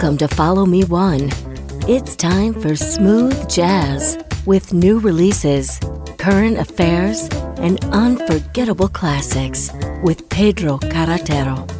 Welcome to Follow Me One. It's time for smooth jazz with new releases, current affairs, and unforgettable classics with Pedro Carretero.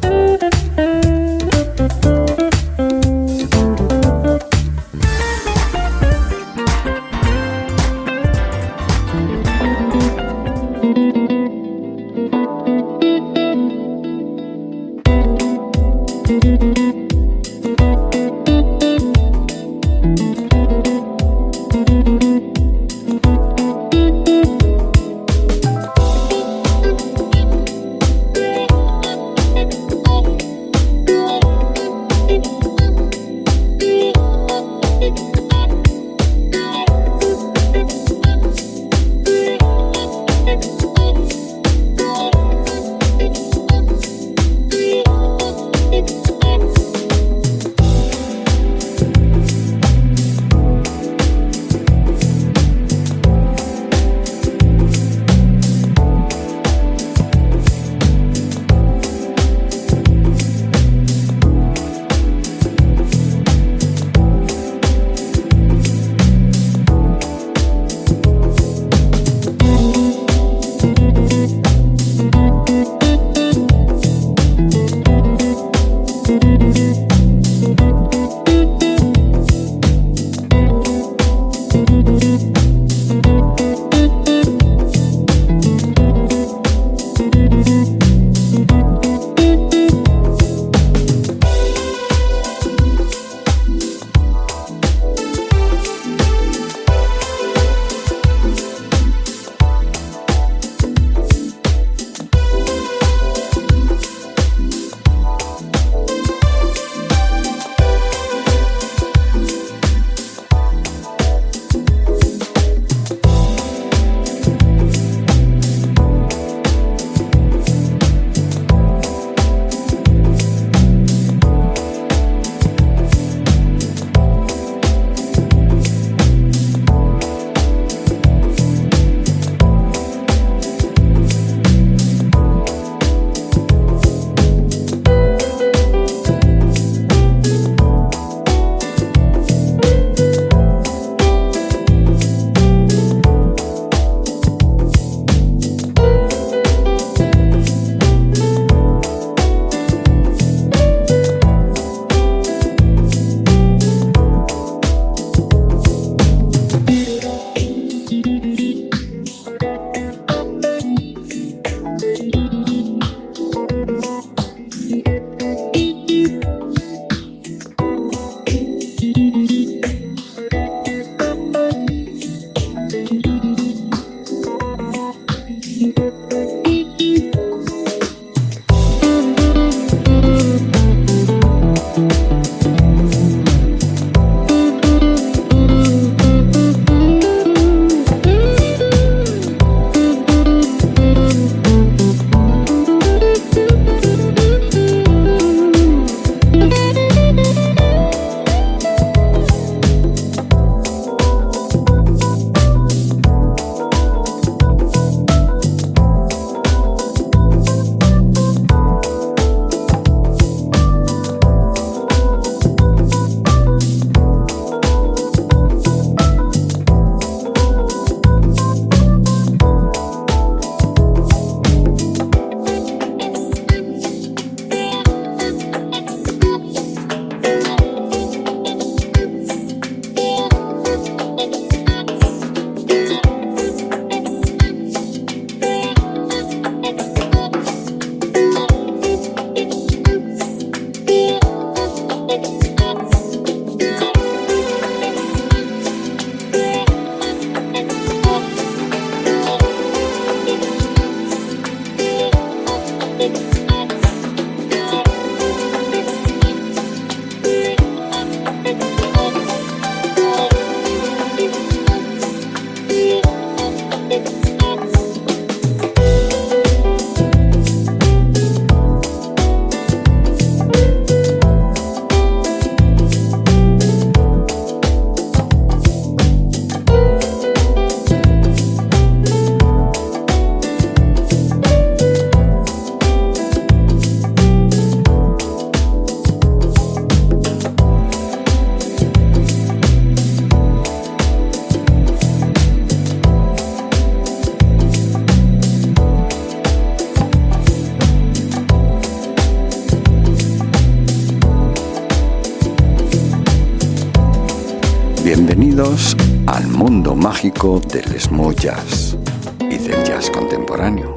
Mágico del smooth jazz y del jazz contemporáneo,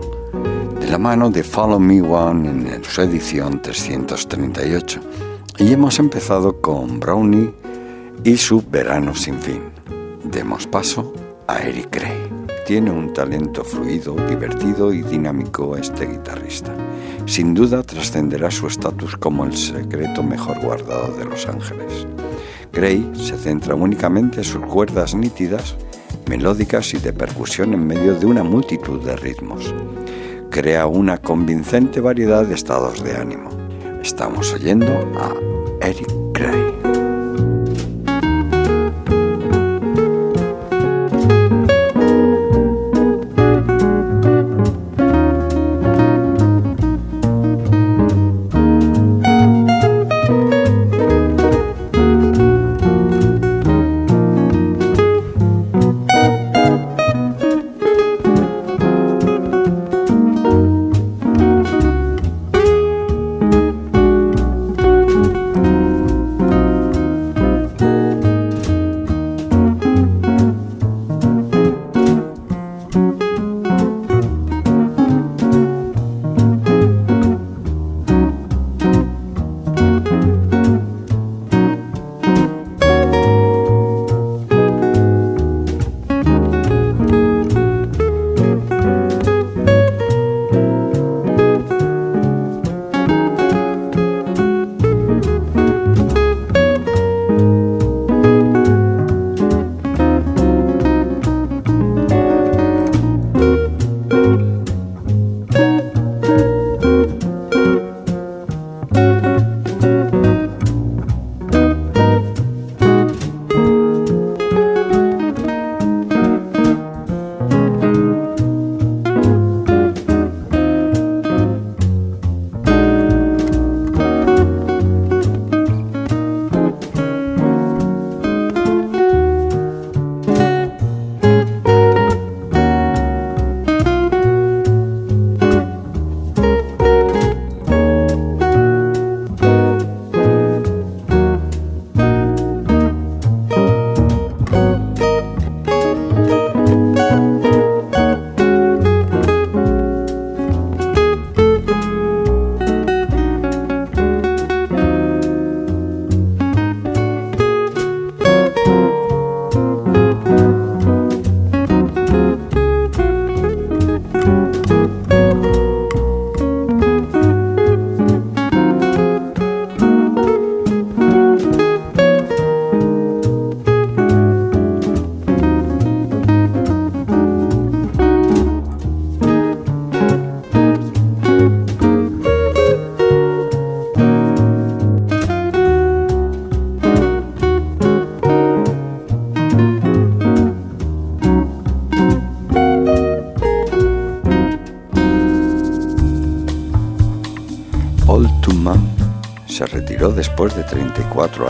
de la mano de Follow Me One en su edición 338. Y hemos empezado con Brownie y su Verano sin fin. Demos paso a Eric Gray. Tiene un talento fluido, divertido y dinámico este guitarrista. Sin duda trascenderá su estatus como el secreto mejor guardado de Los Ángeles. Gray se centra únicamente en sus cuerdas nítidas, melódicas y de percusión en medio de una multitud de ritmos. Crea una convincente variedad de estados de ánimo. Estamos oyendo a Eric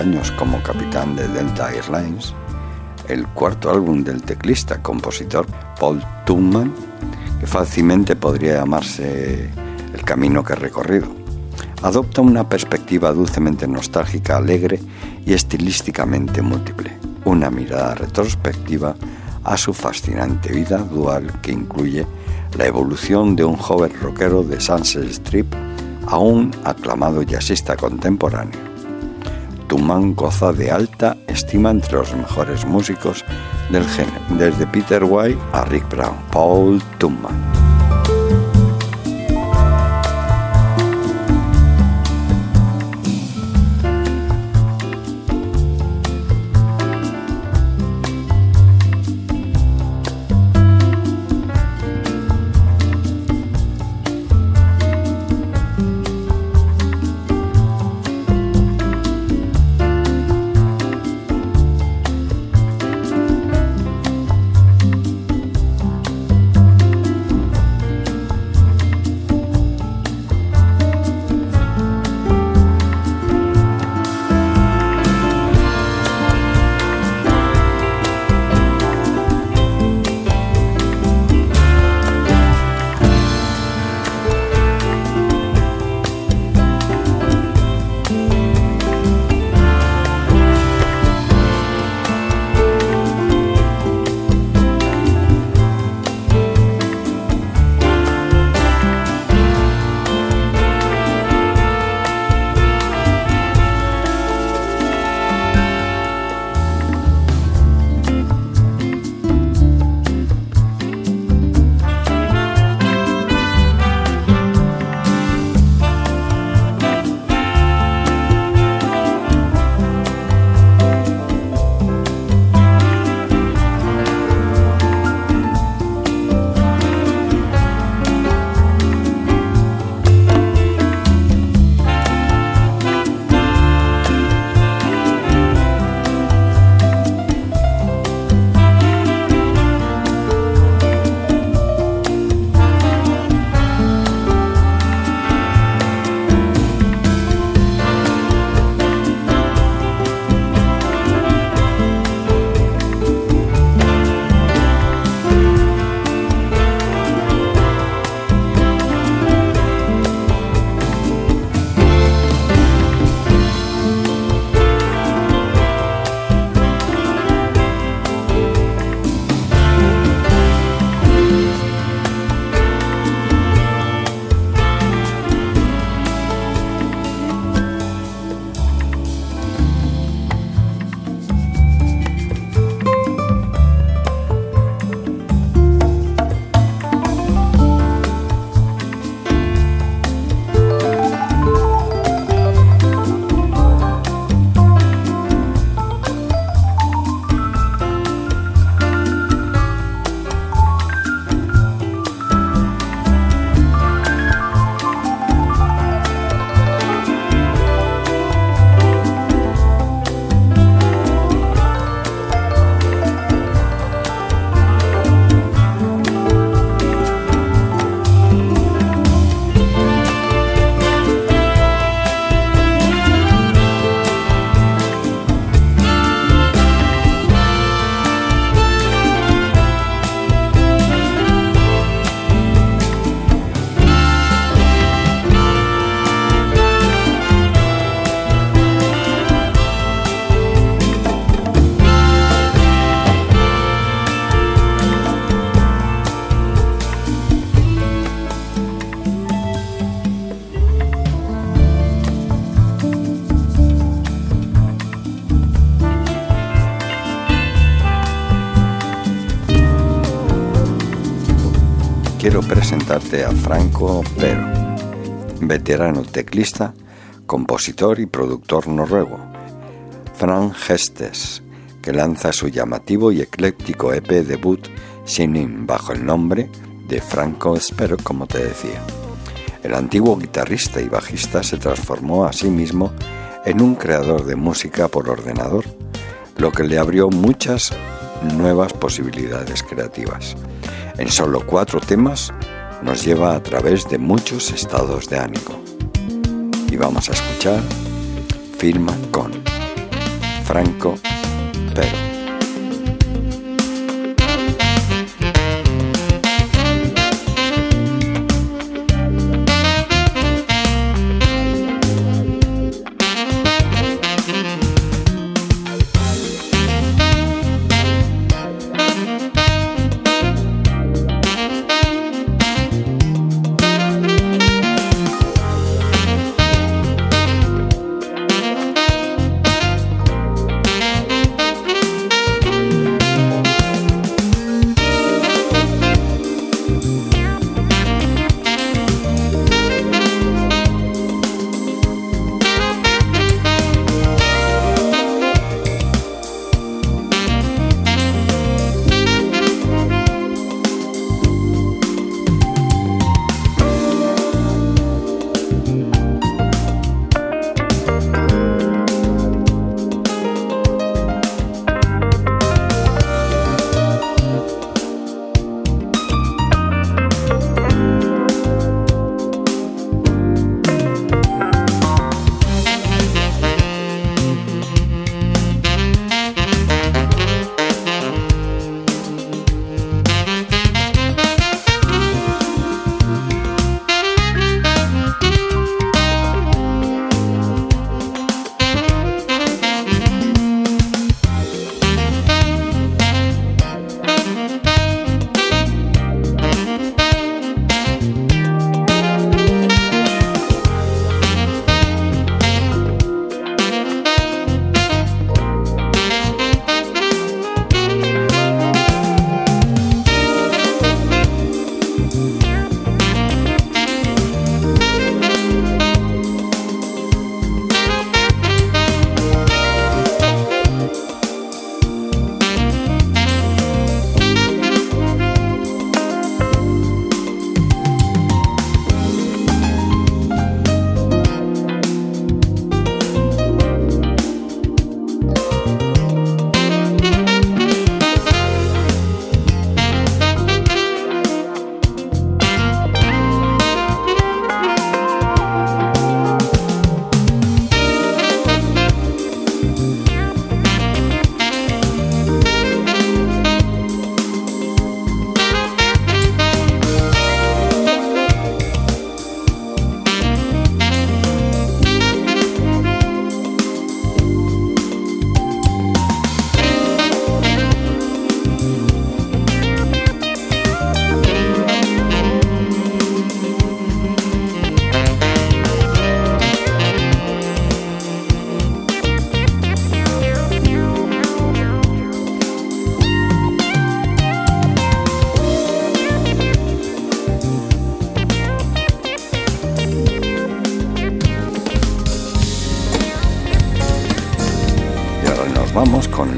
años como capitán de Delta Airlines, el cuarto álbum del teclista compositor Paul Tuman, que fácilmente podría llamarse El camino que he recorrido, adopta una perspectiva dulcemente nostálgica, alegre y estilísticamente múltiple, una mirada retrospectiva a su fascinante vida dual que incluye la evolución de un joven rockero de Sunset Strip a un aclamado jazzista contemporáneo Tuman goza de alta estima entre los mejores músicos del género, desde Peter White a Rick Brown. Paul Tuman. Presentarte a Franco Pero, veterano teclista, compositor y productor noruego. Frank Gestes, que lanza su llamativo y ecléctico EP debut Sinin bajo el nombre de Franco Espero, como te decía. El antiguo guitarrista y bajista se transformó a sí mismo en un creador de música por ordenador, lo que le abrió muchas nuevas posibilidades creativas. En solo cuatro temas nos lleva a través de muchos estados de ánimo. Y vamos a escuchar Firma con Franco Pero.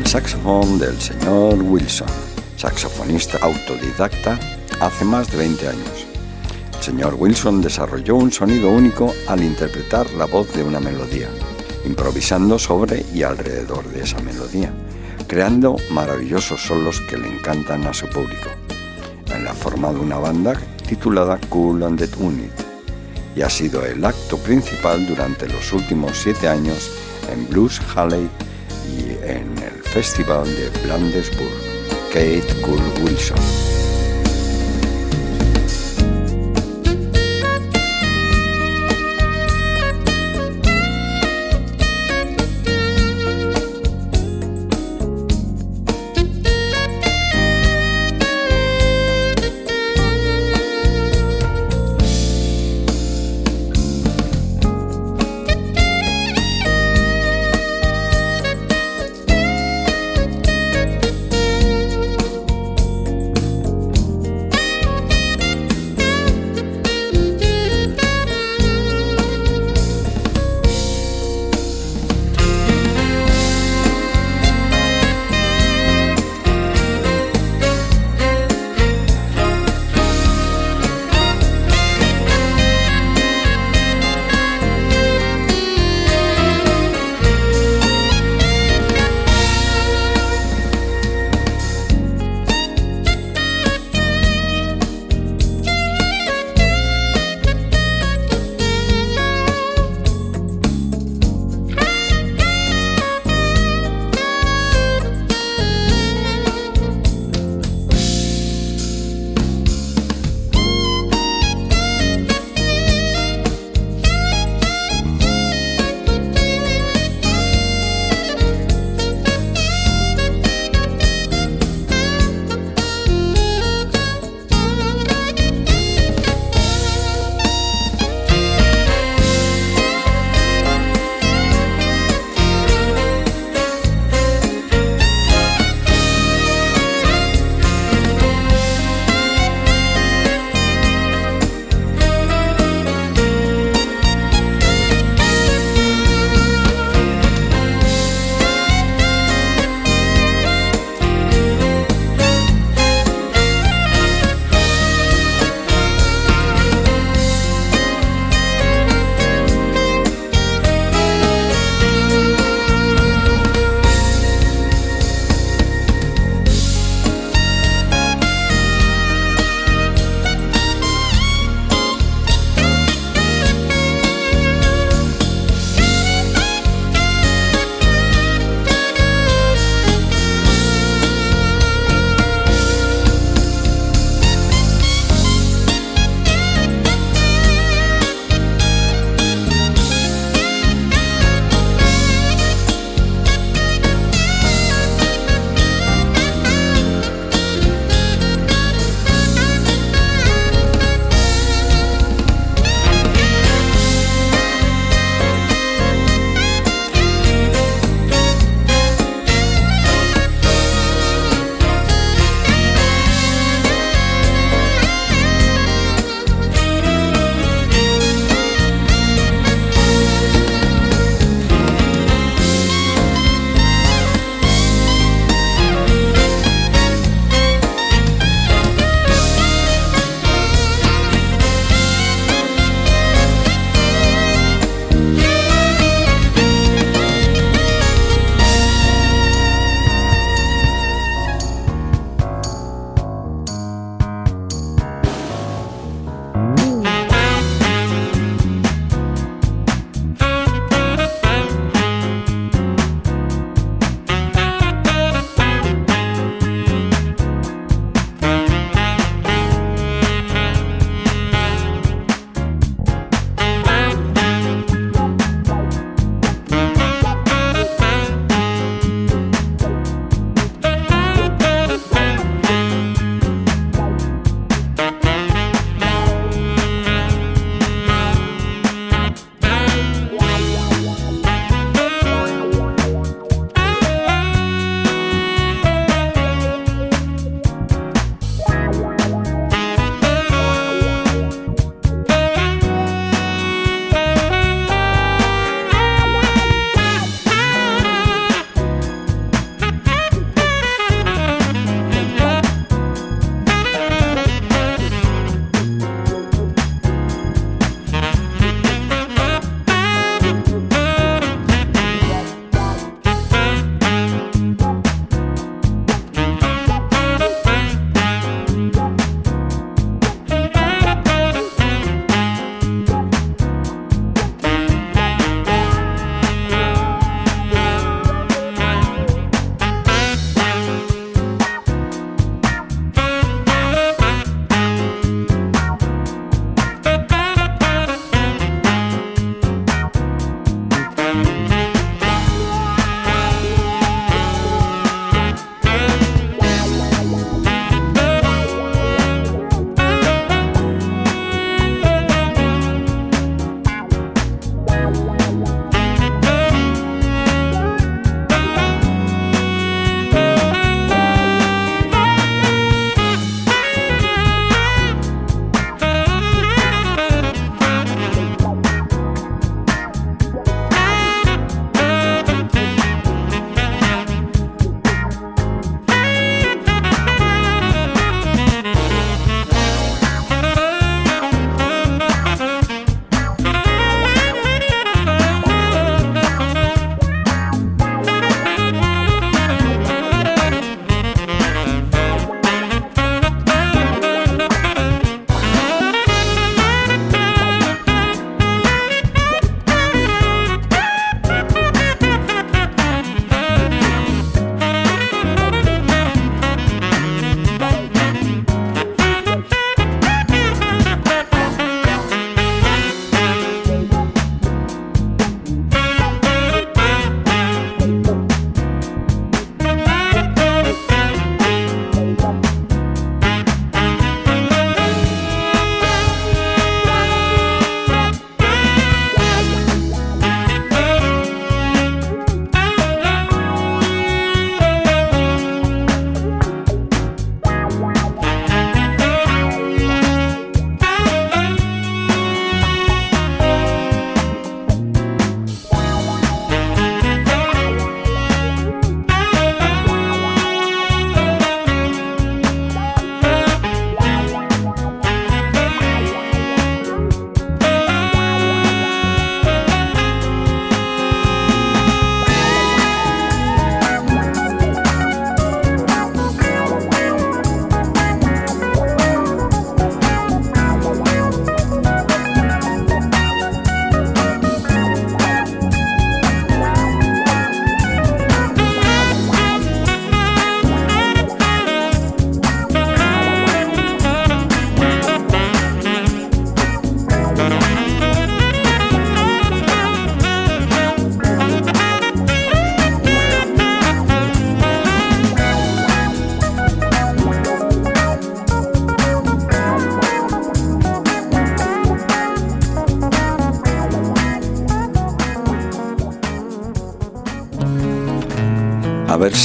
Saxofón del señor Wilson, saxofonista autodidacta hace más de 20 años. El señor Wilson desarrolló un sonido único al interpretar la voz de una melodía, improvisando sobre y alrededor de esa melodía, creando maravillosos solos que le encantan a su público. En la forma de una banda titulada Cool and the Unit, y ha sido el acto principal durante los últimos siete años en Blues Halley en el Festival de Blandesburg, Kate Cool Wilson.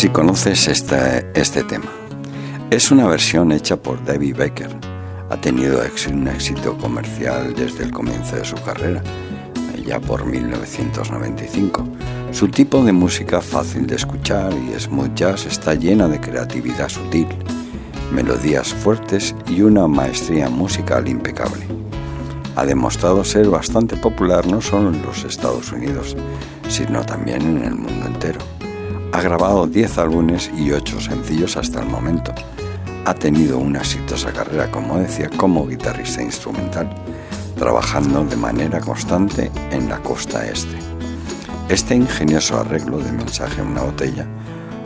Si conoces este, este tema. Es una versión hecha por David Becker. Ha tenido un éxito comercial desde el comienzo de su carrera, ya por 1995. Su tipo de música fácil de escuchar y smooth jazz está llena de creatividad sutil, melodías fuertes y una maestría musical impecable. Ha demostrado ser bastante popular no solo en los Estados Unidos, sino también en el mundo. Ha grabado 10 álbumes y 8 sencillos hasta el momento. Ha tenido una exitosa carrera, como decía, como guitarrista instrumental, trabajando de manera constante en la costa este. Este ingenioso arreglo de mensaje en una botella,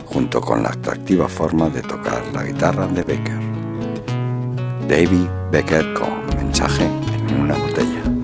junto con la atractiva forma de tocar la guitarra de Becker. David Becker con mensaje en una botella.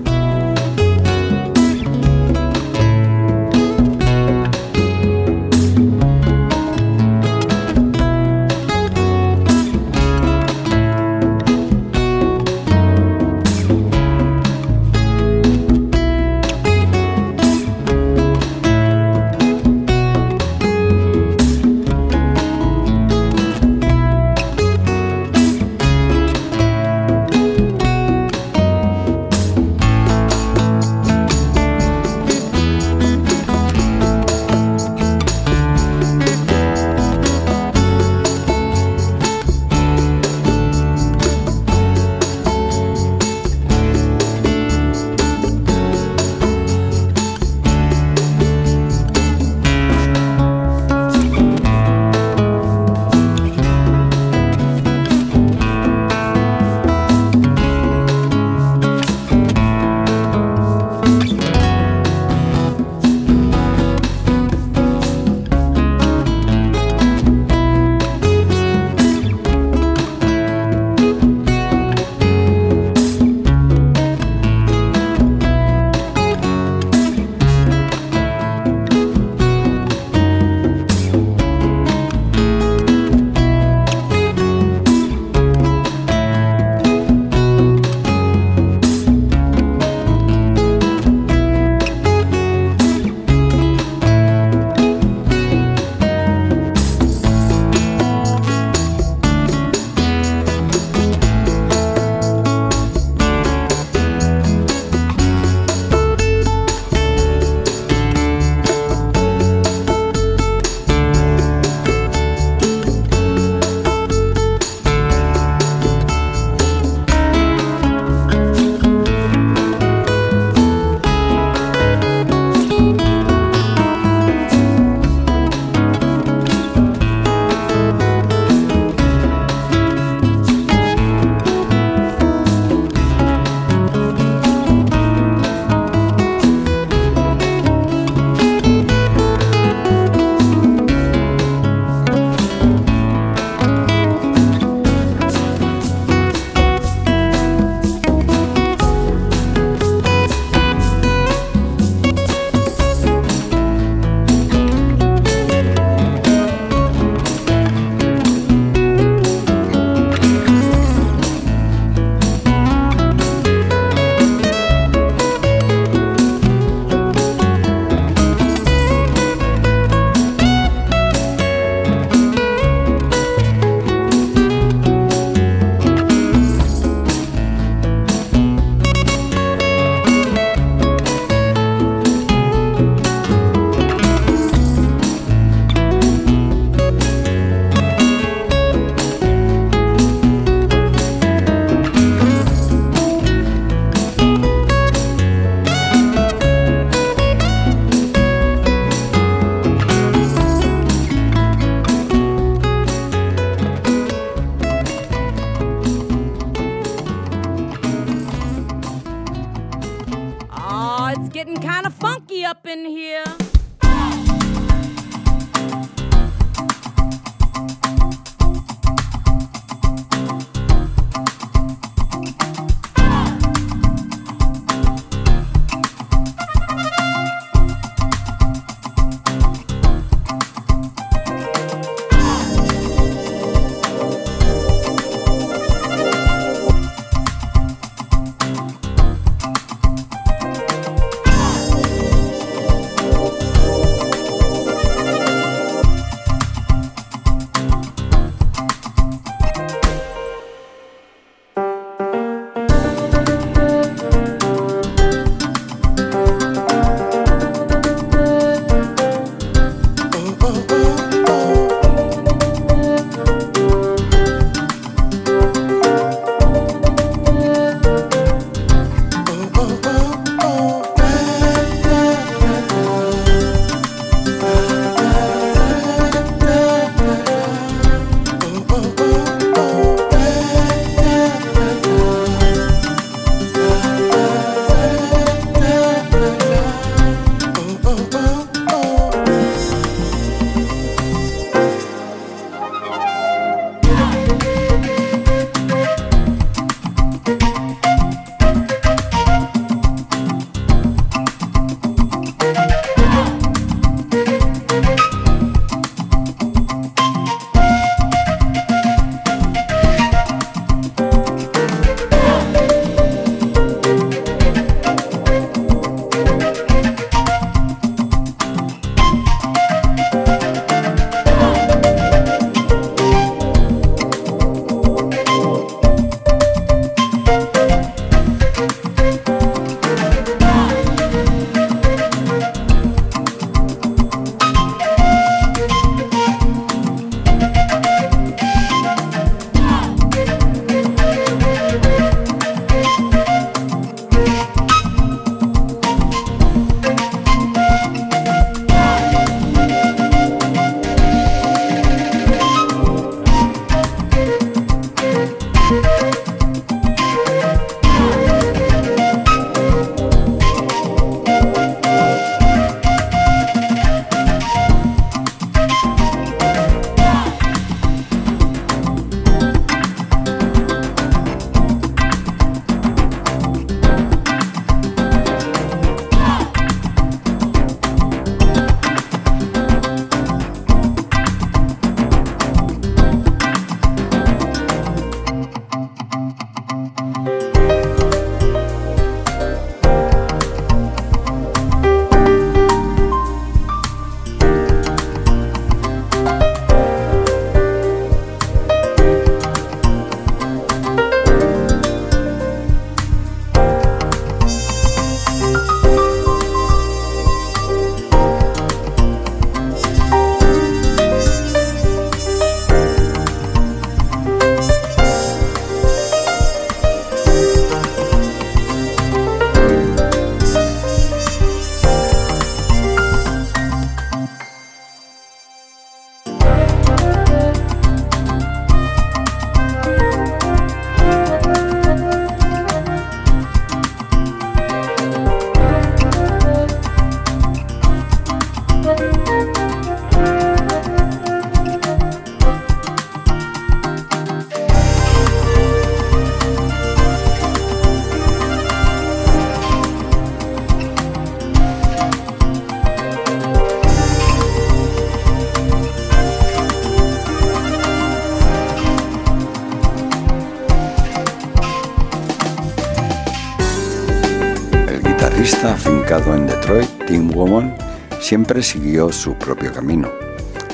Siempre siguió su propio camino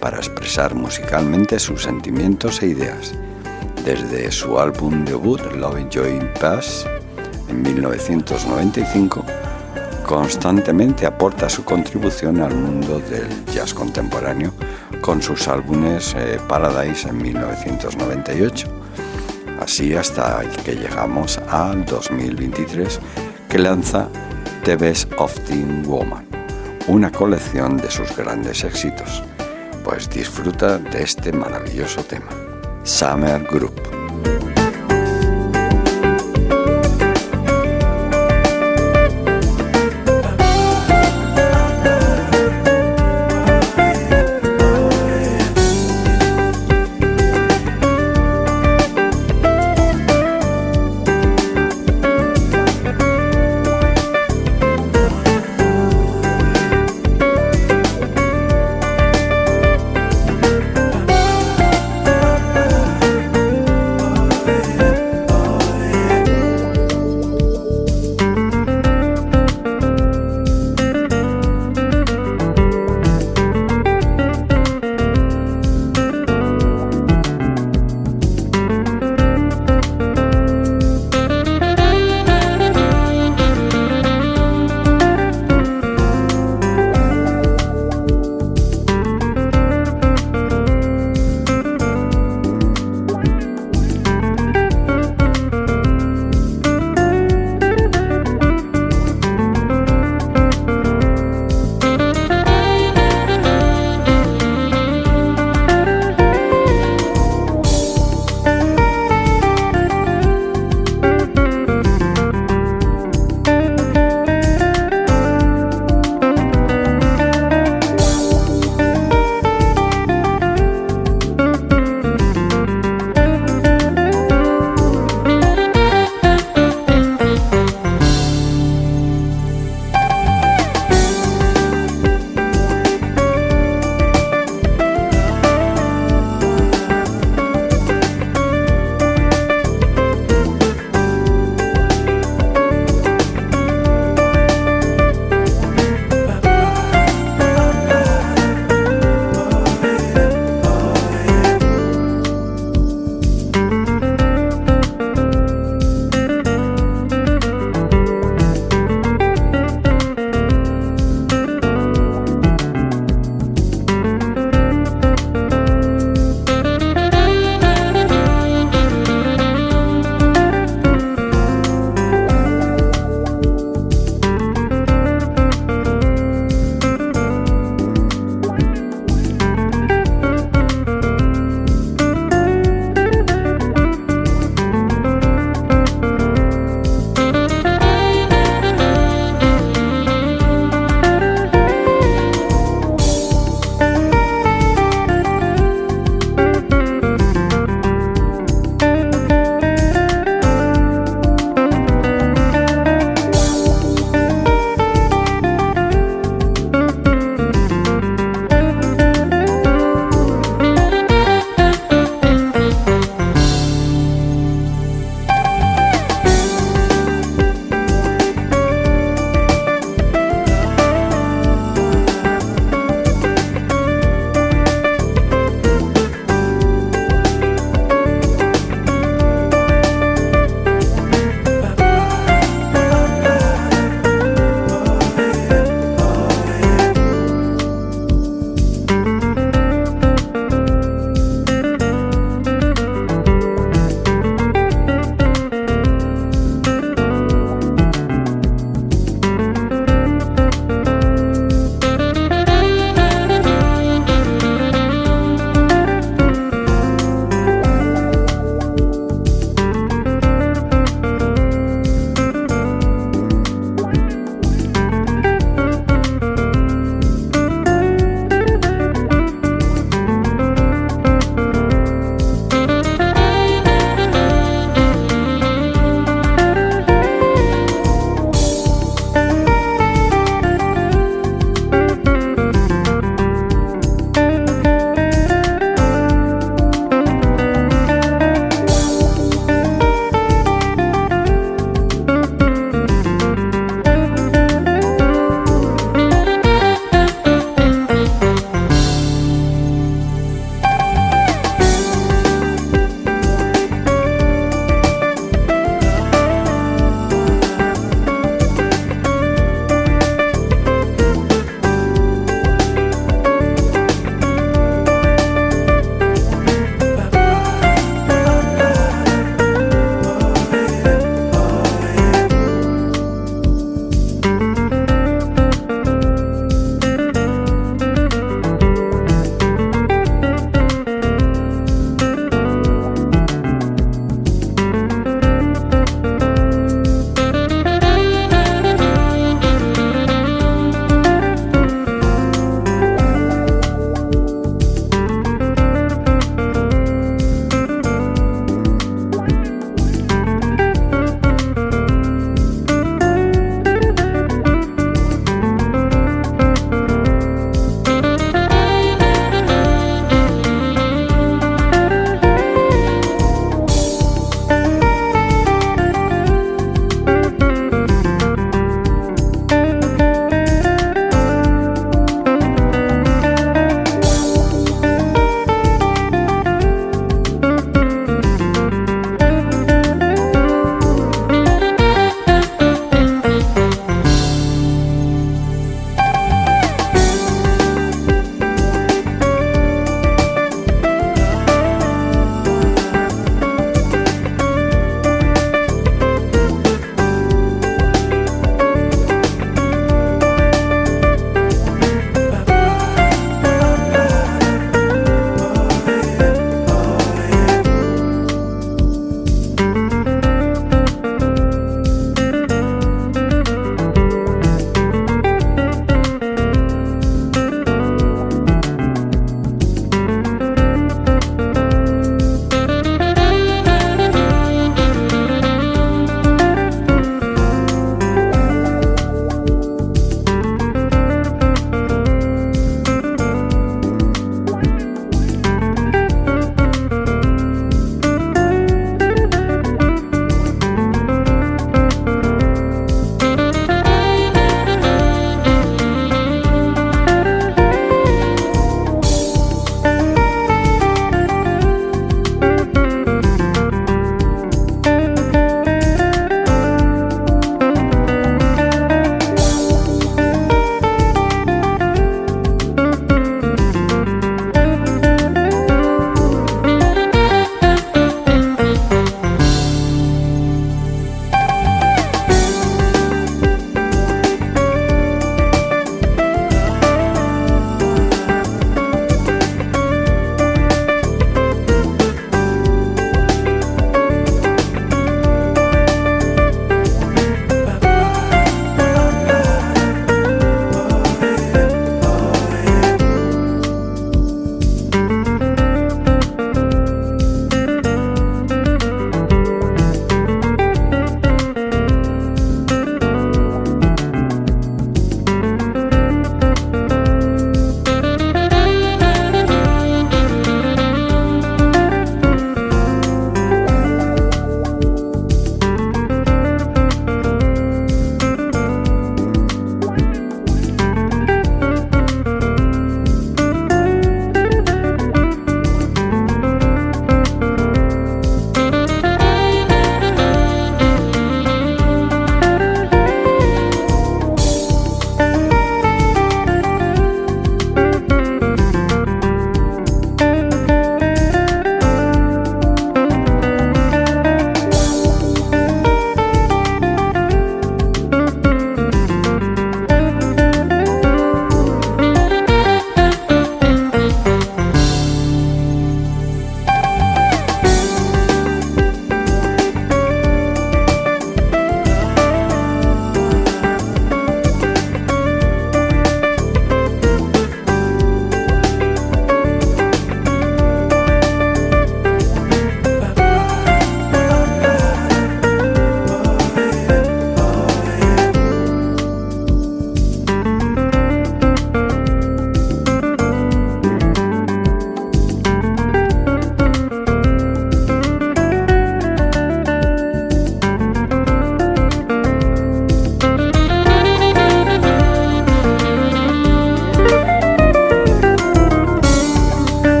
para expresar musicalmente sus sentimientos e ideas. Desde su álbum debut Love Joy Pass en 1995, constantemente aporta su contribución al mundo del jazz contemporáneo con sus álbumes eh, Paradise en 1998. Así hasta que llegamos al 2023 que lanza The Best of Teen Woman, una colección de sus grandes éxitos. Pues disfruta de este maravilloso tema. Summer Group.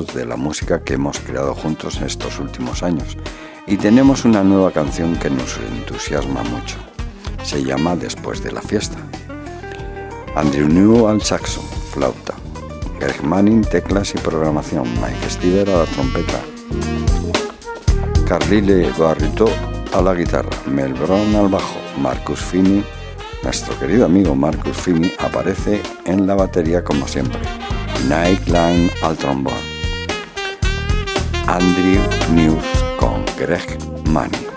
Orgullosos de la música que hemos creado juntos en estos últimos años y tenemos una nueva canción que nos entusiasma mucho. Se llama Después de la fiesta. Andrew New al saxo, flauta. Greg Manning, teclas y programación. Mike Stiver a la trompeta. Carlile Barrito a la guitarra. Mel Brown al bajo. Marcus Fini nuestro querido amigo Marcus Fini aparece en la batería como siempre. Nightline al trombón. Andrew News con Greg Manning.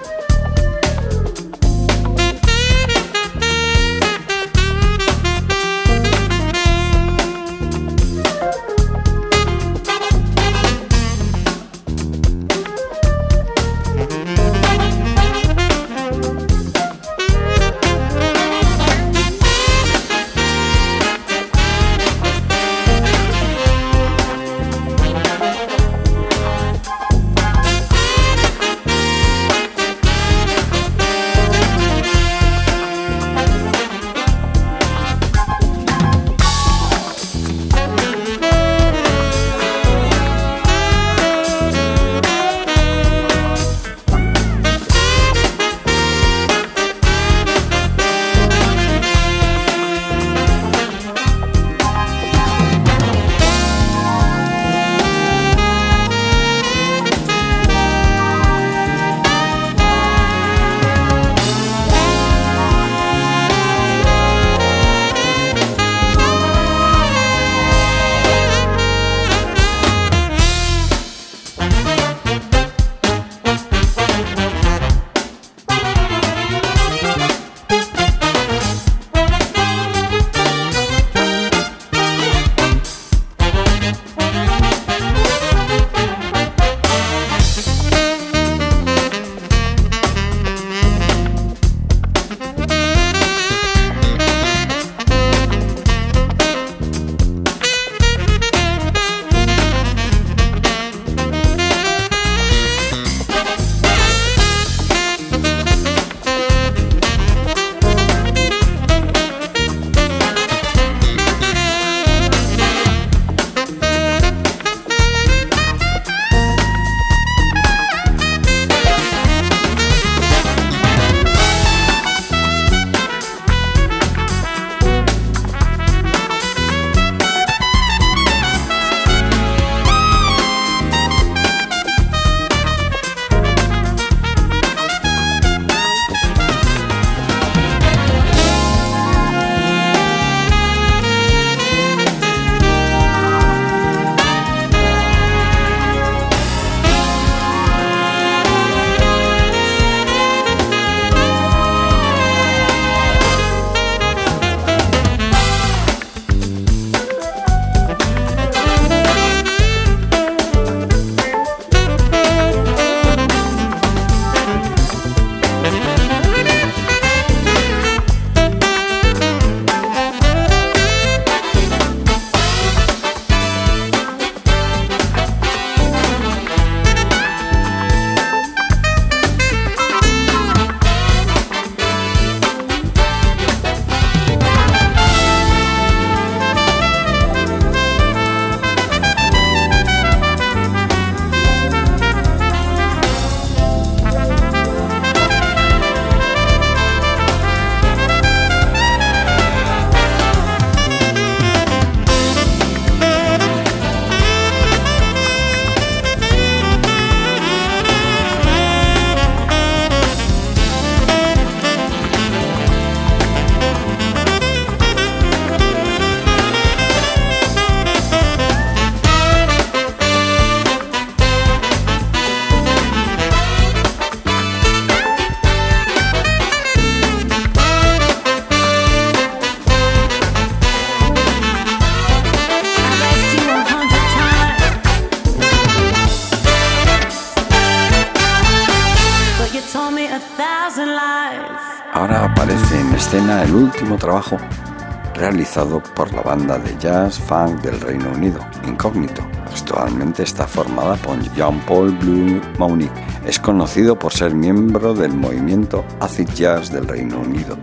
Realizado por la banda de jazz funk del Reino Unido, Incógnito. Actualmente está formada por Jean-Paul Blue Monique. Es conocido por ser miembro del movimiento acid jazz del Reino Unido.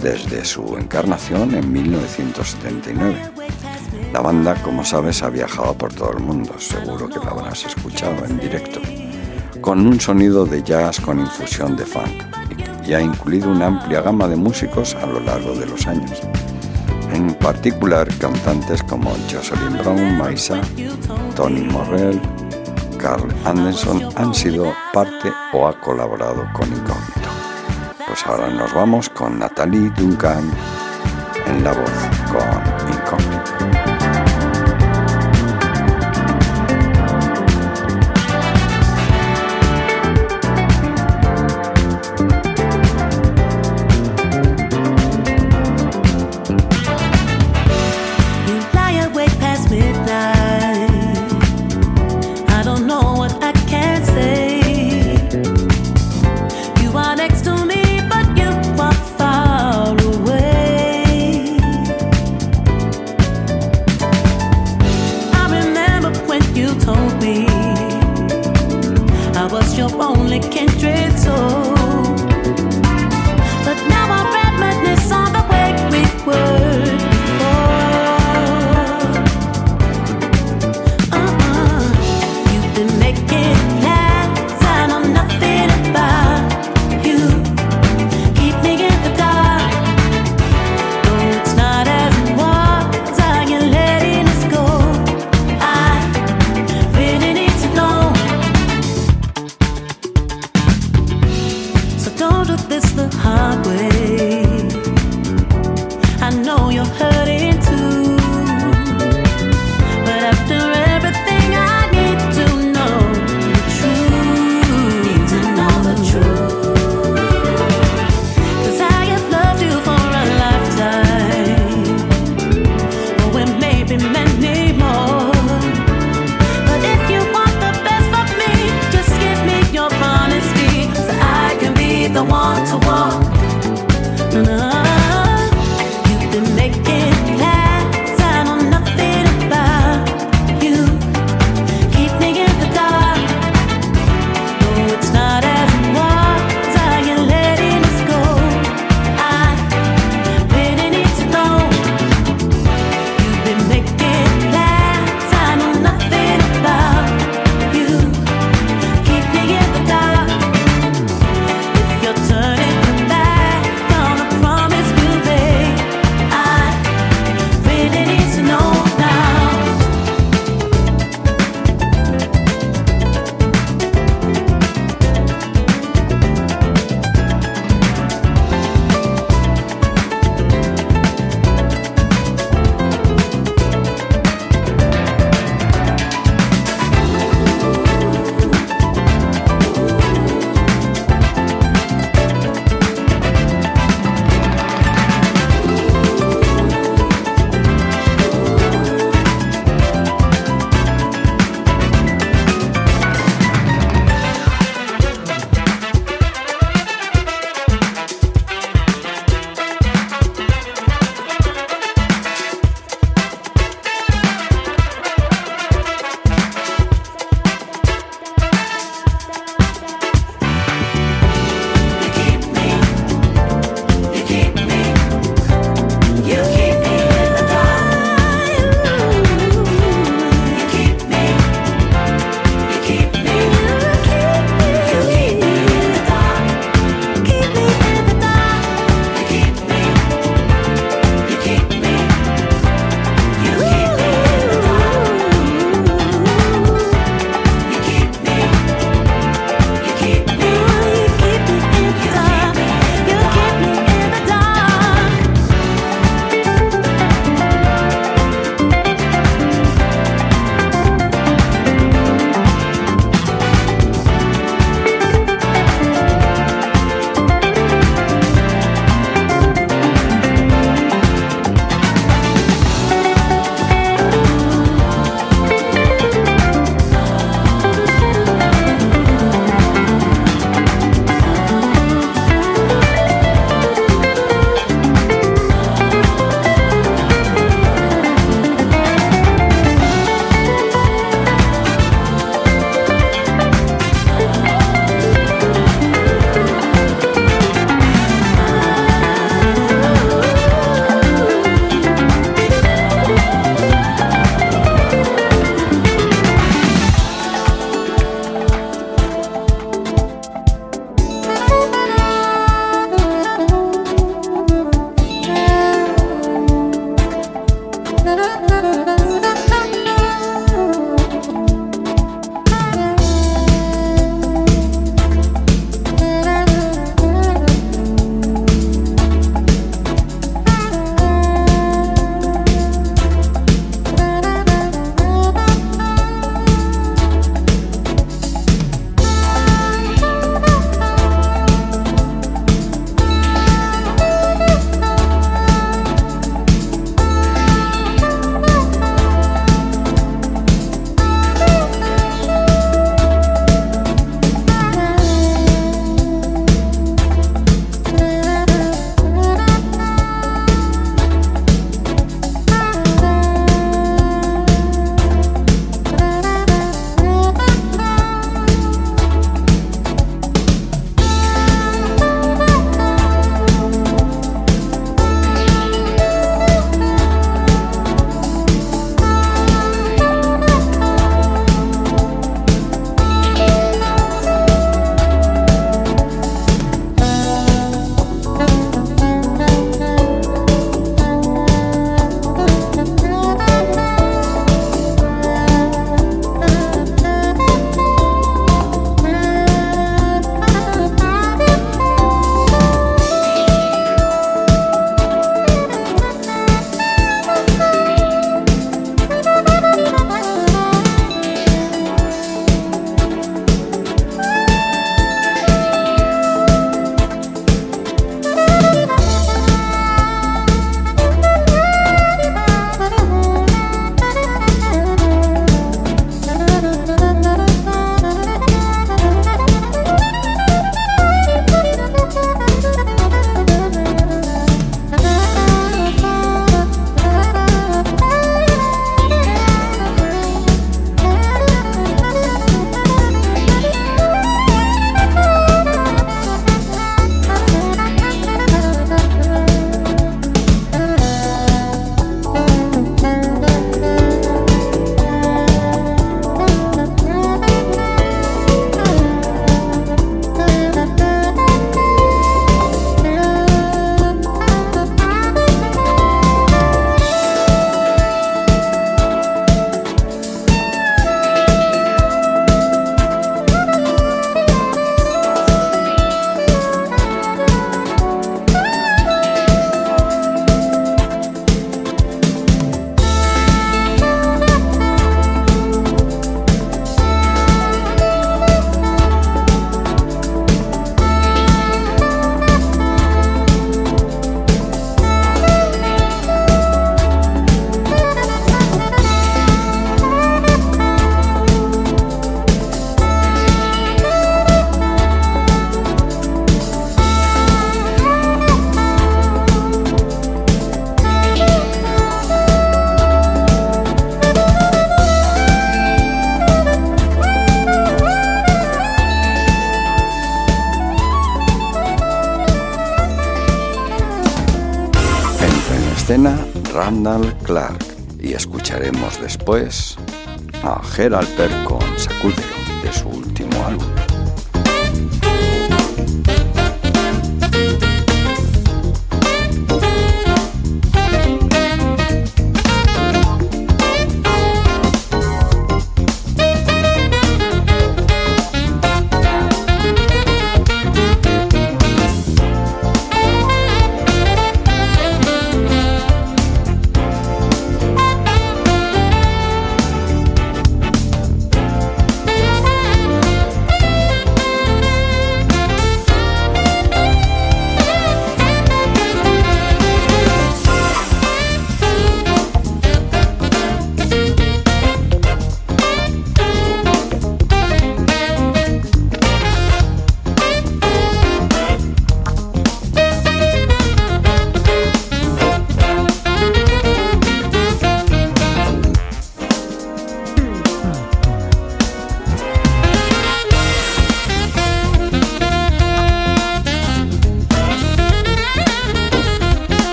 desde su encarnación en 1979. La banda, como sabes, ha viajado por todo el mundo, seguro que la habrás escuchado en directo, con un sonido de jazz con infusión de funk y ha incluido una amplia gama de músicos a lo largo de los años. Particular, cantantes como Jocelyn Brown, Maisa, Tony Morrell, Carl Anderson han sido parte o ha colaborado con Incógnito. Pues ahora nos vamos con Natalie Duncan en la voz con Clark y escucharemos después a Gerald Per con Sacúdelo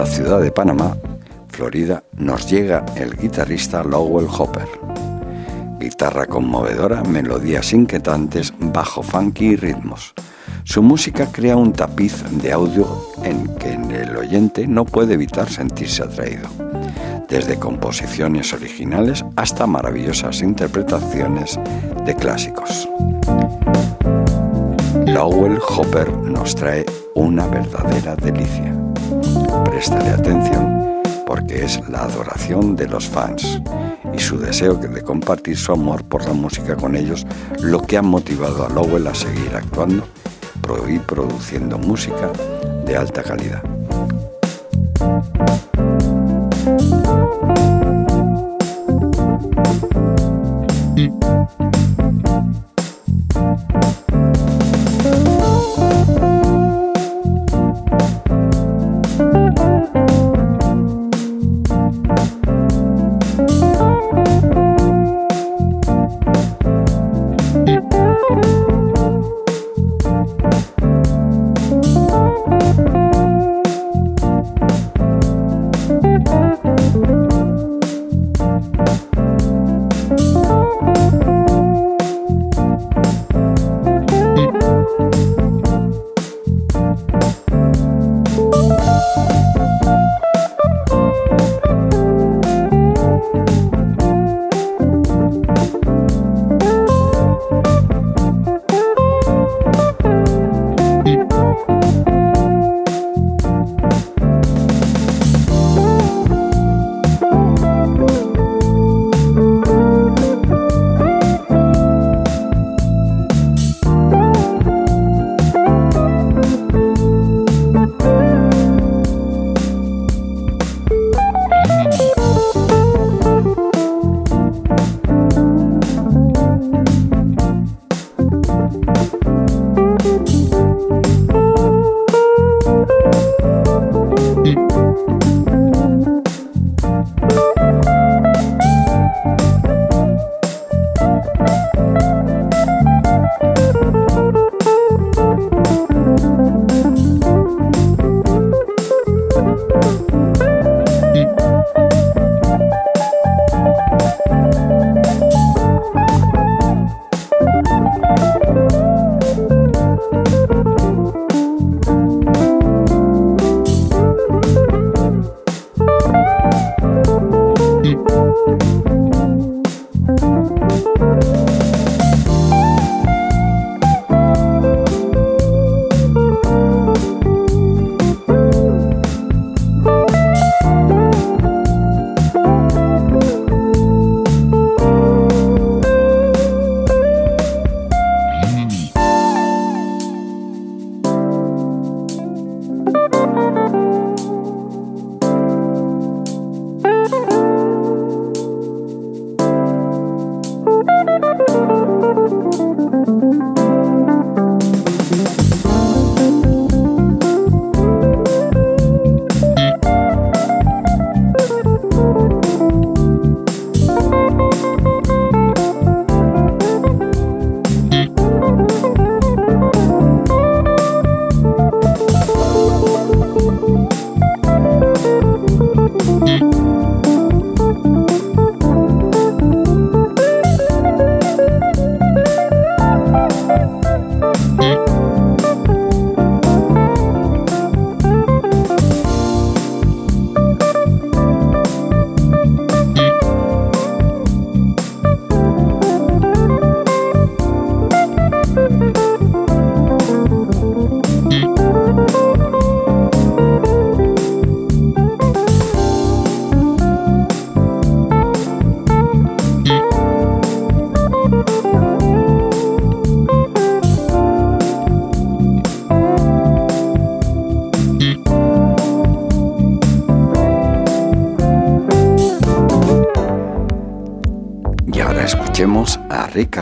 la ciudad de Panamá, Florida, nos llega el guitarrista Lowell Hopper. Guitarra conmovedora, melodías inquietantes, bajo funky y ritmos. Su música crea un tapiz de audio en que el oyente no puede evitar sentirse atraído, desde composiciones originales hasta maravillosas interpretaciones de clásicos. Lowell Hopper nos trae una verdadera delicia. Préstale atención porque es la adoración de los fans y su deseo de compartir su amor por la música con ellos lo que ha motivado a Lowell a seguir actuando y produciendo música de alta calidad. Rick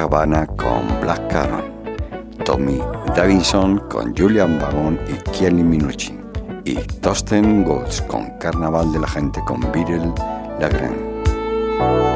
Con Black Caron, Tommy Davidson con Julian Vagón y Kelly Minucci, y Tosten Golds con Carnaval de la Gente con Beryl Lagren.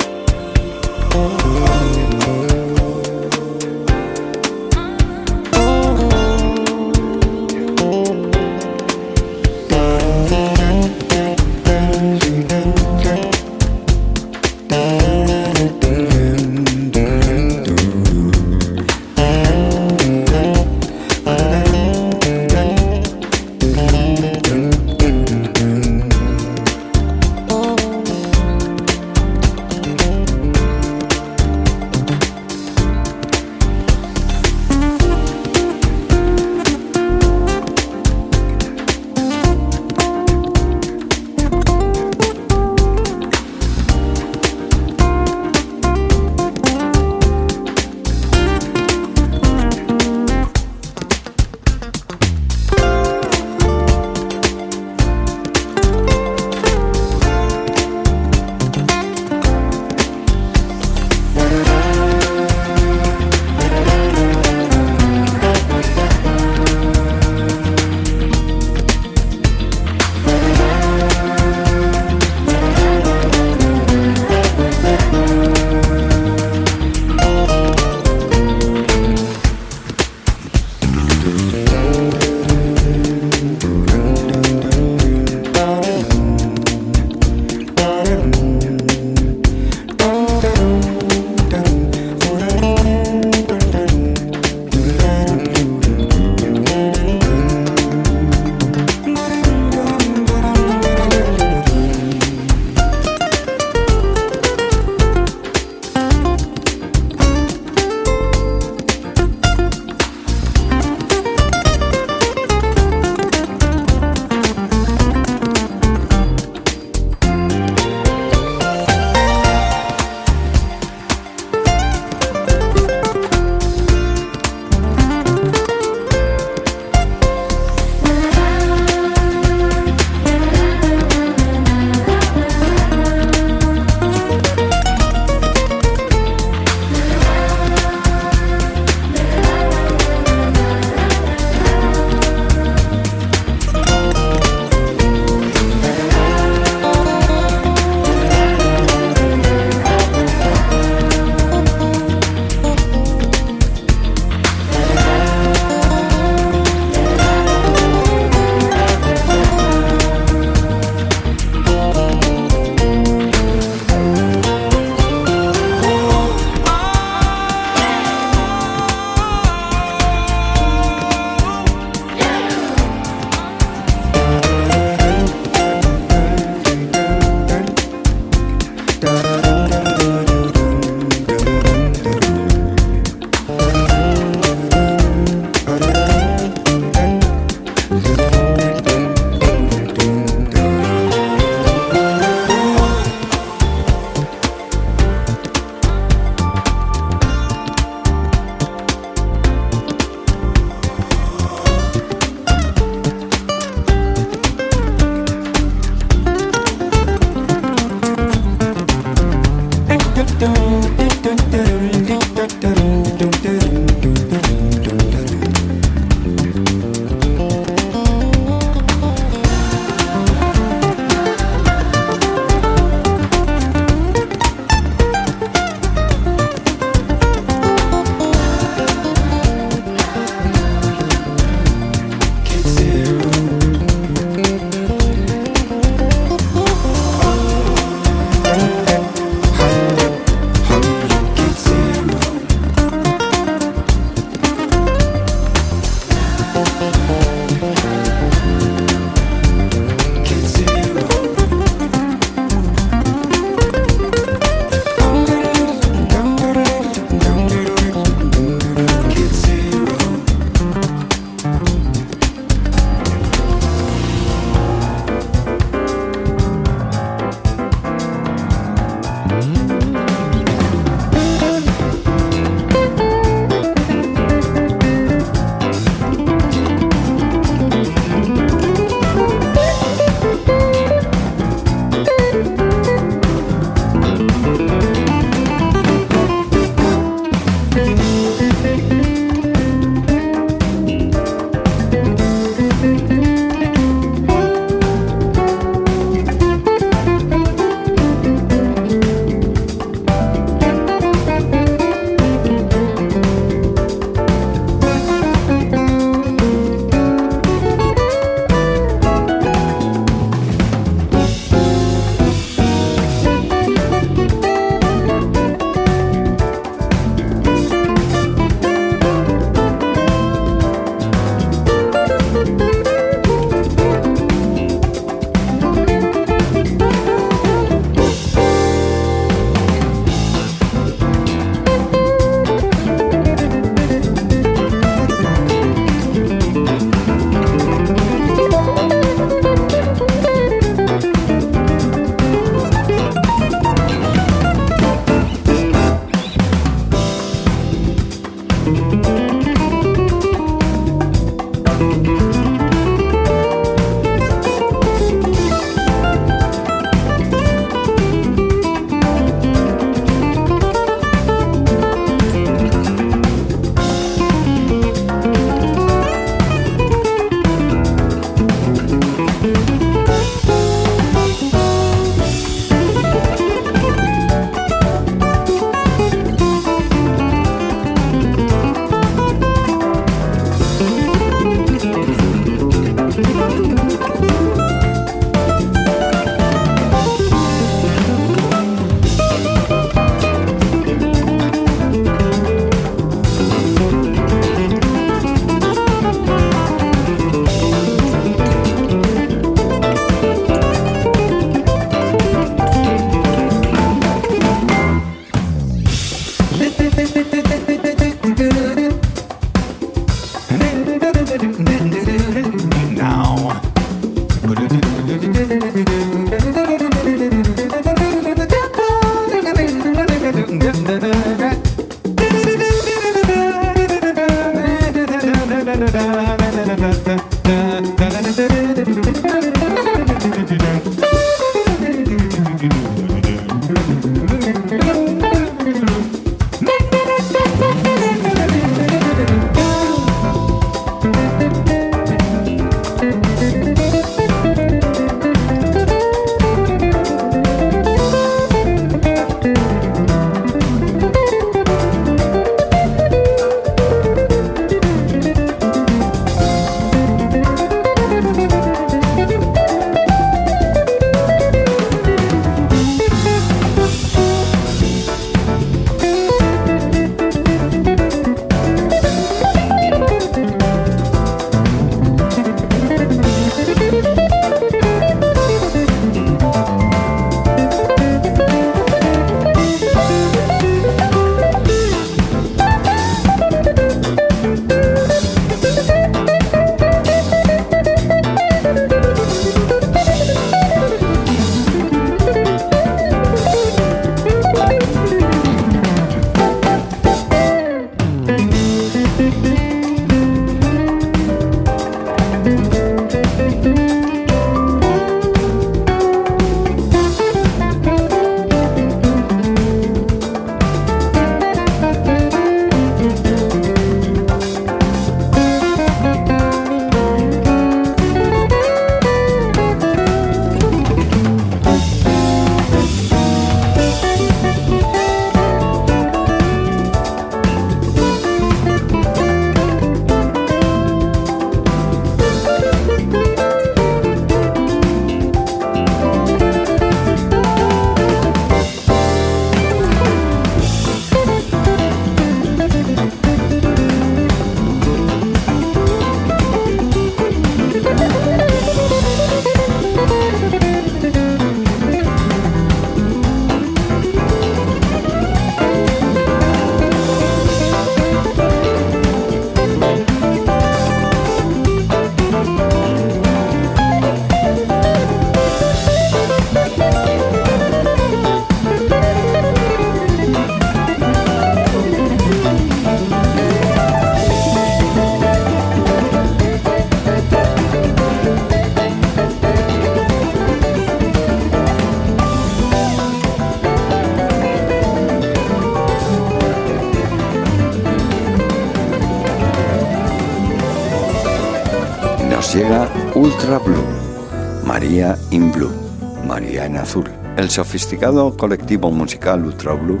El sofisticado colectivo musical Ultra Blue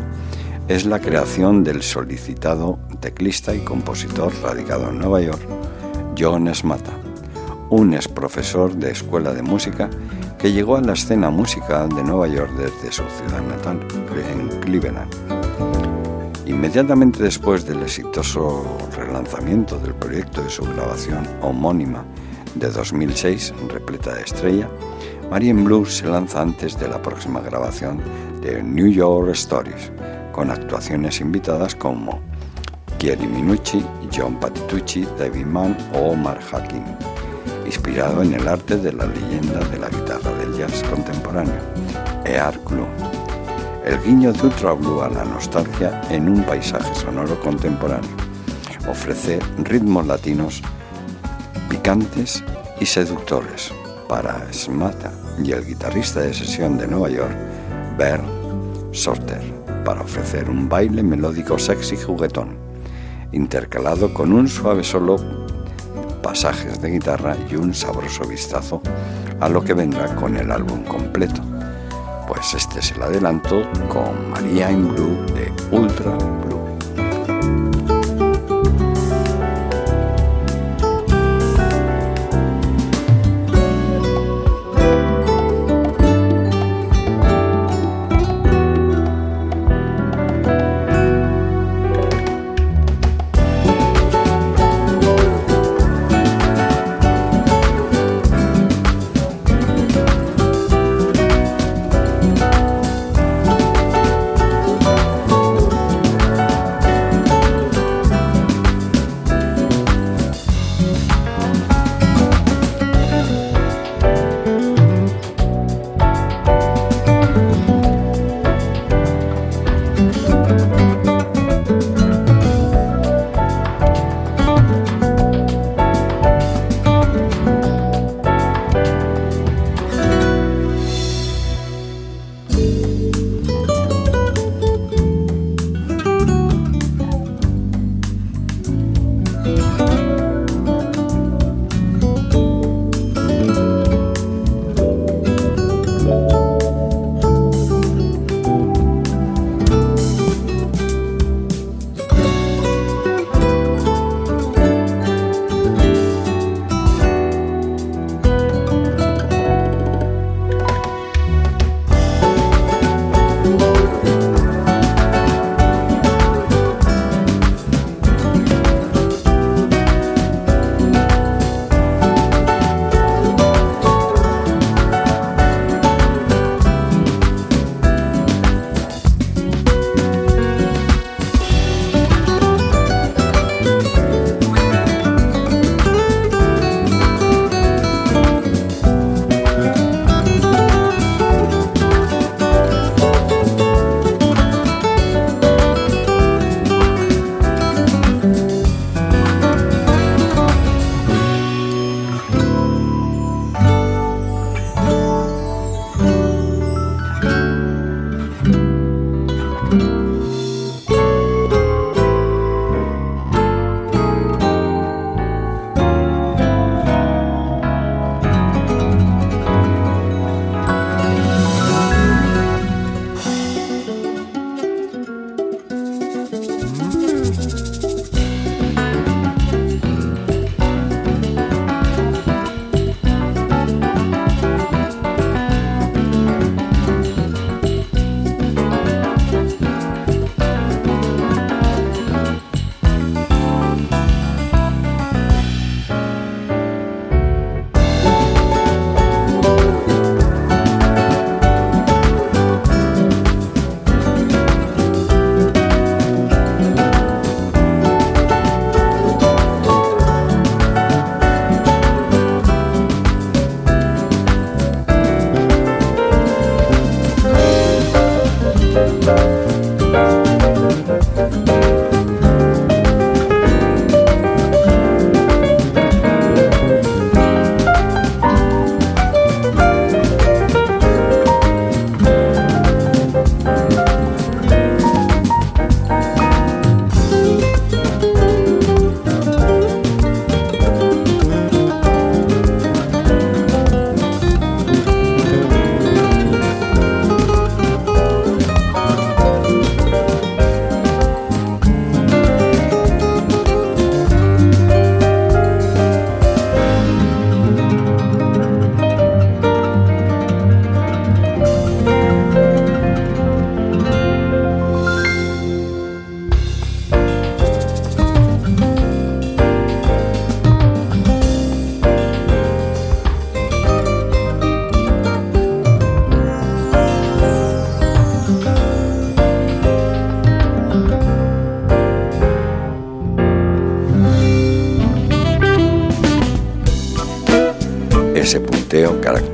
es la creación del solicitado teclista y compositor radicado en Nueva York, John Smata, un ex profesor de escuela de música que llegó a la escena musical de Nueva York desde su ciudad natal, en Cleveland. Inmediatamente después del exitoso relanzamiento del proyecto de su grabación homónima de 2006, repleta de estrella, Marian Blues se lanza antes de la próxima grabación de New York Stories, con actuaciones invitadas como Kieri Minucci, John Patitucci, David Mann o Omar Hakim, inspirado en el arte de la leyenda de la guitarra del jazz contemporáneo, Ear Club. El guiño de Ultra Blue a la nostalgia en un paisaje sonoro contemporáneo. Ofrece ritmos latinos picantes y seductores para Smata y el guitarrista de sesión de Nueva York, Bert Sorter, para ofrecer un baile melódico sexy juguetón, intercalado con un suave solo, pasajes de guitarra y un sabroso vistazo a lo que vendrá con el álbum completo. Pues este es el adelanto con María in Blue de Ultra ese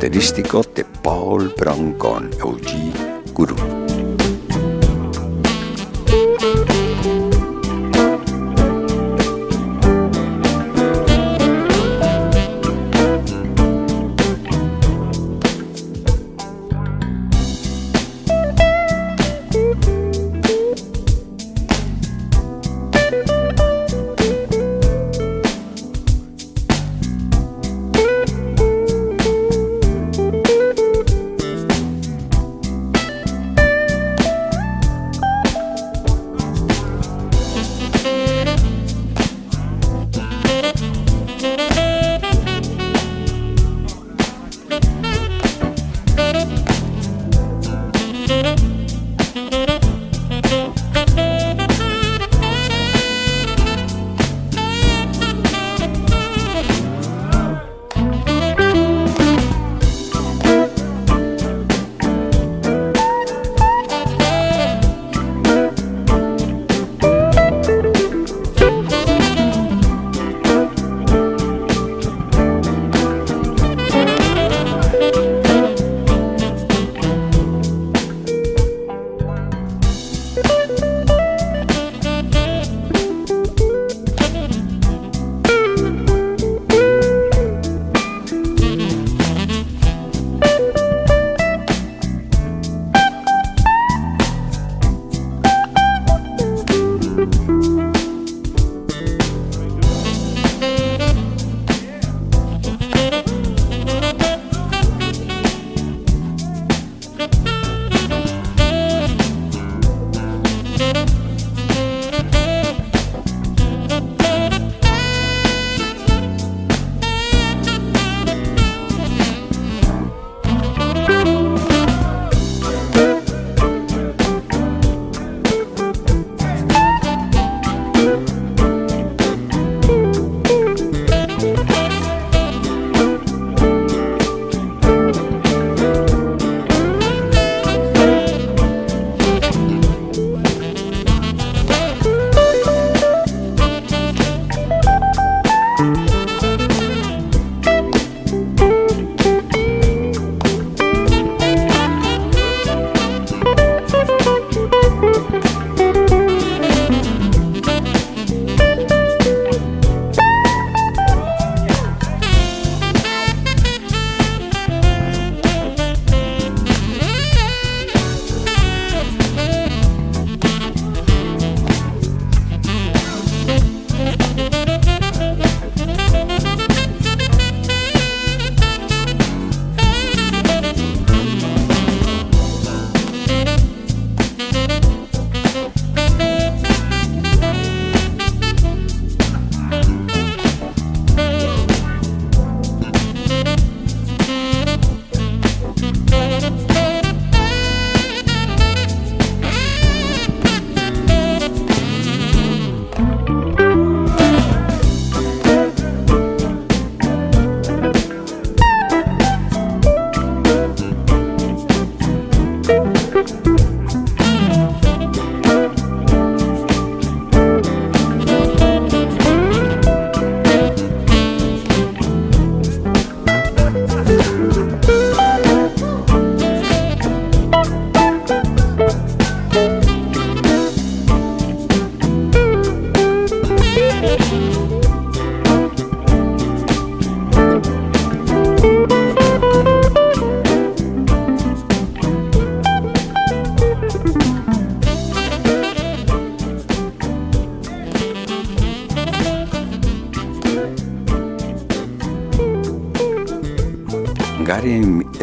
característico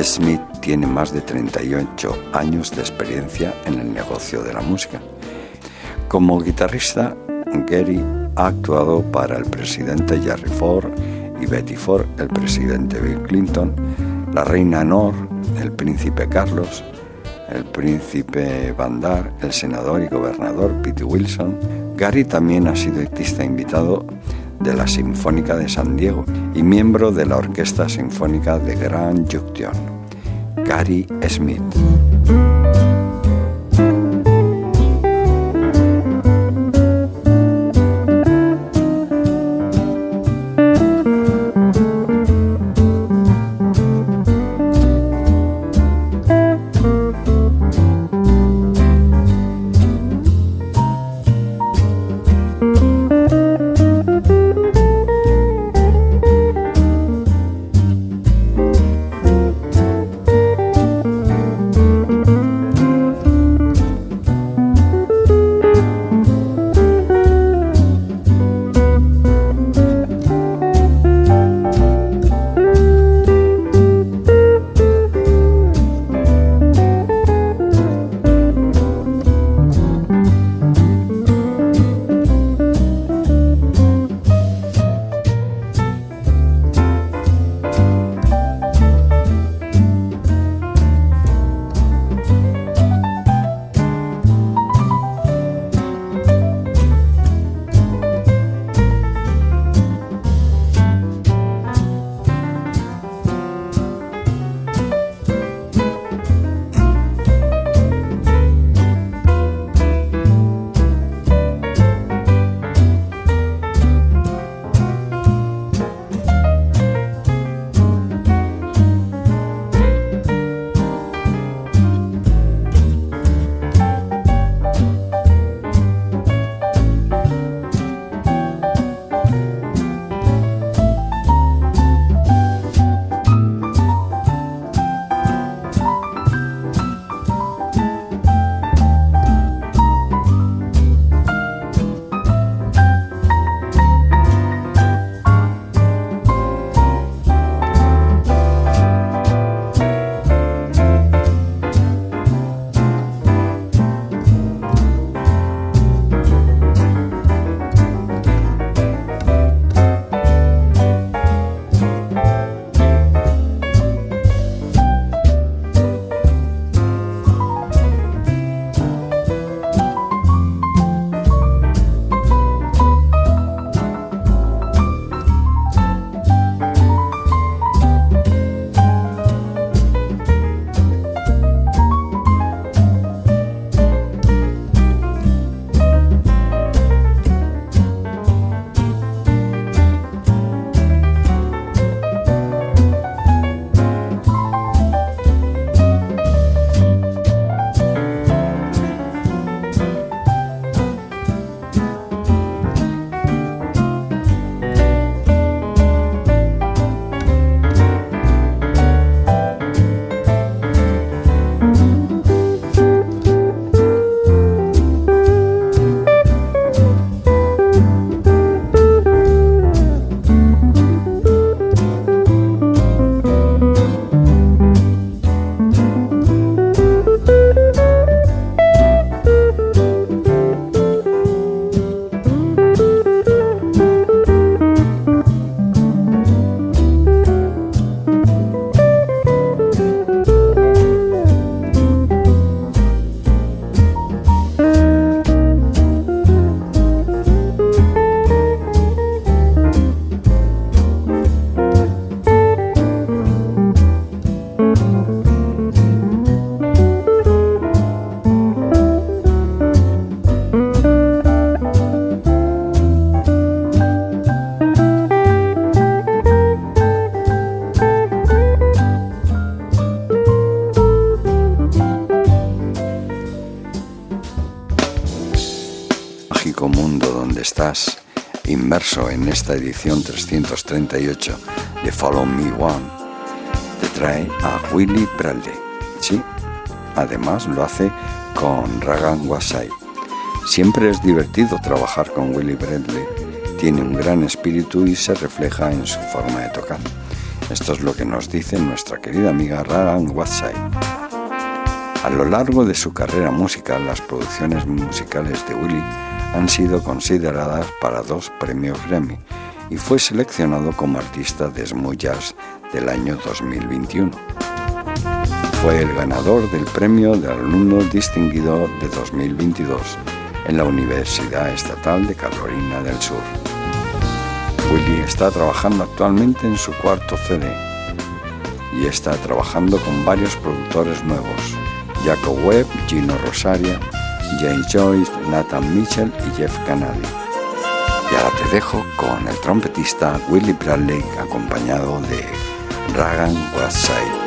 Smith tiene más de 38 años de experiencia en el negocio de la música. Como guitarrista, Gary ha actuado para el presidente Jerry Ford y Betty Ford, el presidente Bill Clinton, la reina Nor, el príncipe Carlos, el príncipe Bandar, el senador y gobernador Pete Wilson. Gary también ha sido artista invitado de la Sinfónica de San Diego y miembro de la Orquesta Sinfónica de Grand Junction, Gary Smith. Edición 338 de Follow Me One, te trae a Willy Bradley. Sí, además lo hace con Ragan Wasai. Siempre es divertido trabajar con Willy Bradley, tiene un gran espíritu y se refleja en su forma de tocar. Esto es lo que nos dice nuestra querida amiga Ragan Wasai. A lo largo de su carrera musical, las producciones musicales de Willy han sido consideradas para dos premios Grammy y fue seleccionado como artista de smooth del año 2021. Fue el ganador del premio de alumno distinguido de 2022 en la Universidad Estatal de Carolina del Sur. Willy está trabajando actualmente en su cuarto CD y está trabajando con varios productores nuevos, Jacob Webb, Gino Rosaria, James Joyce, Nathan Mitchell y Jeff Kennedy. Y ahora te dejo con el trompetista Willie Bradley acompañado de Ragan Westside.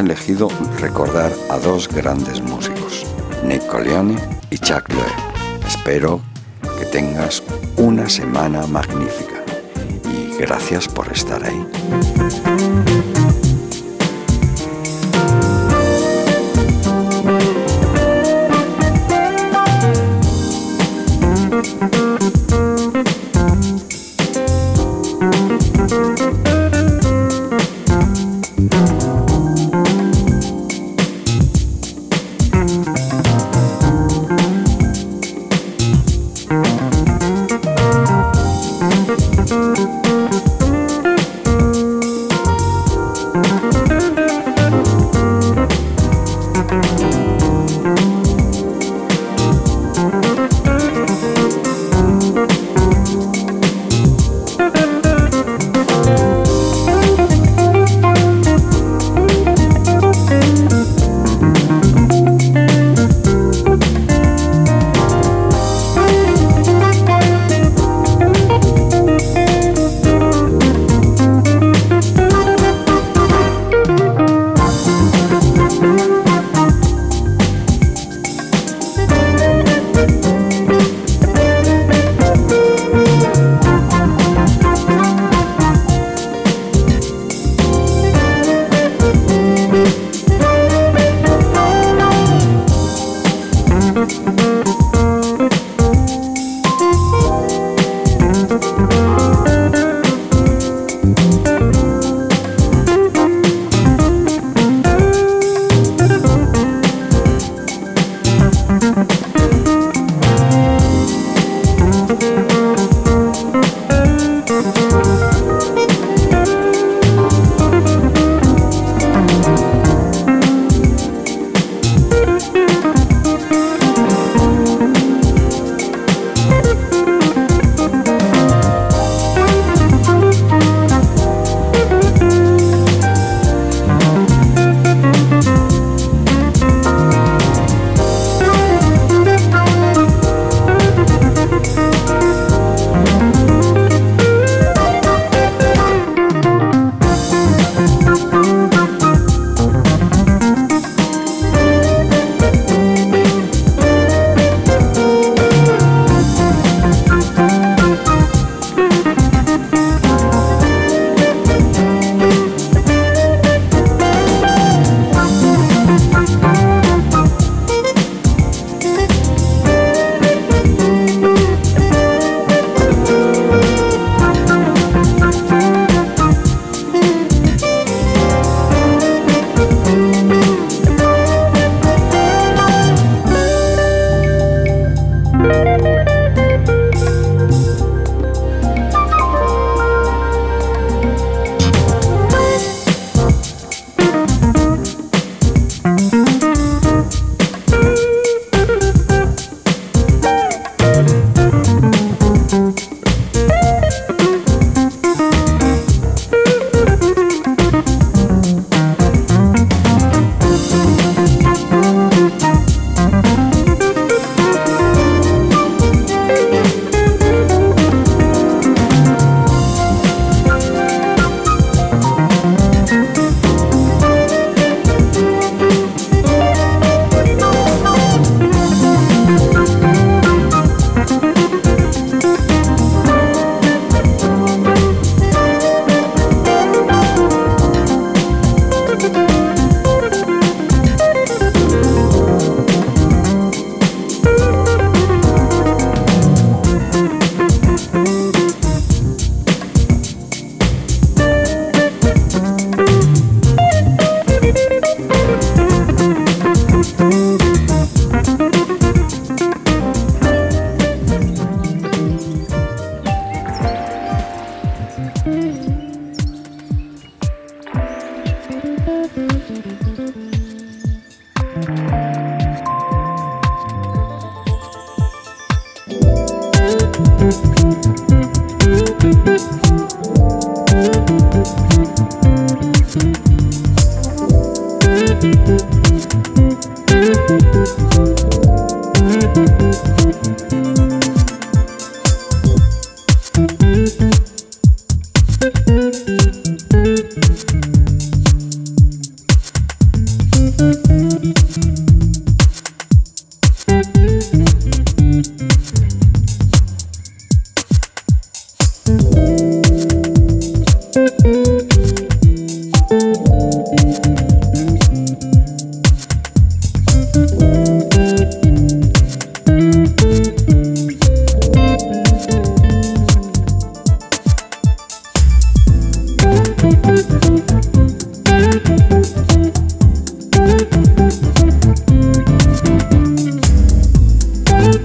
Elegido recordar a dos grandes músicos, Nick Colione y Chuck Loeb. Espero que tengas una semana magnífica y gracias por estar ahí.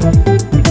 Thank